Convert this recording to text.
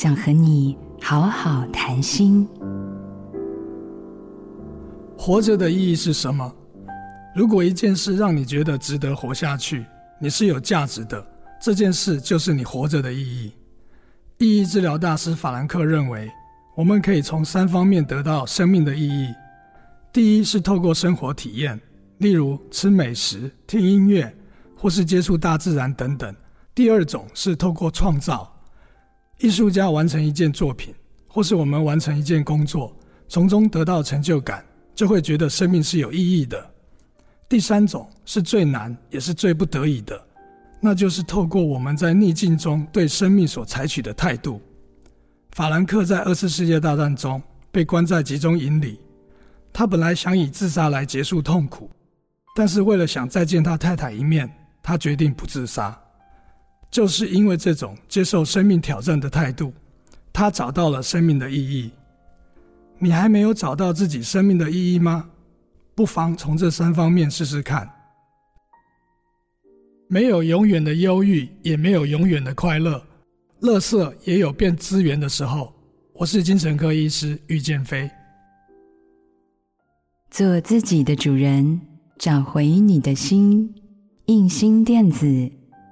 想和你好好谈心。活着的意义是什么？如果一件事让你觉得值得活下去，你是有价值的，这件事就是你活着的意义。意义治疗大师法兰克认为，我们可以从三方面得到生命的意义。第一是透过生活体验，例如吃美食、听音乐，或是接触大自然等等。第二种是透过创造。艺术家完成一件作品，或是我们完成一件工作，从中得到成就感，就会觉得生命是有意义的。第三种是最难也是最不得已的，那就是透过我们在逆境中对生命所采取的态度。法兰克在二次世界大战中被关在集中营里，他本来想以自杀来结束痛苦，但是为了想再见他太太一面，他决定不自杀。就是因为这种接受生命挑战的态度，他找到了生命的意义。你还没有找到自己生命的意义吗？不妨从这三方面试试看。没有永远的忧郁，也没有永远的快乐。乐色也有变资源的时候。我是精神科医师郁建飞。做自己的主人，找回你的心。印心电子。